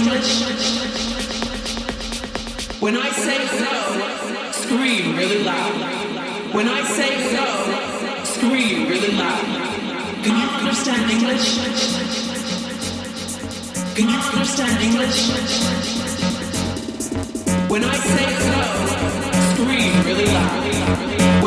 English? When I say so, scream really loud. When I say so, scream really loud. Can you understand English? Can you understand English? When I say so, scream really loud.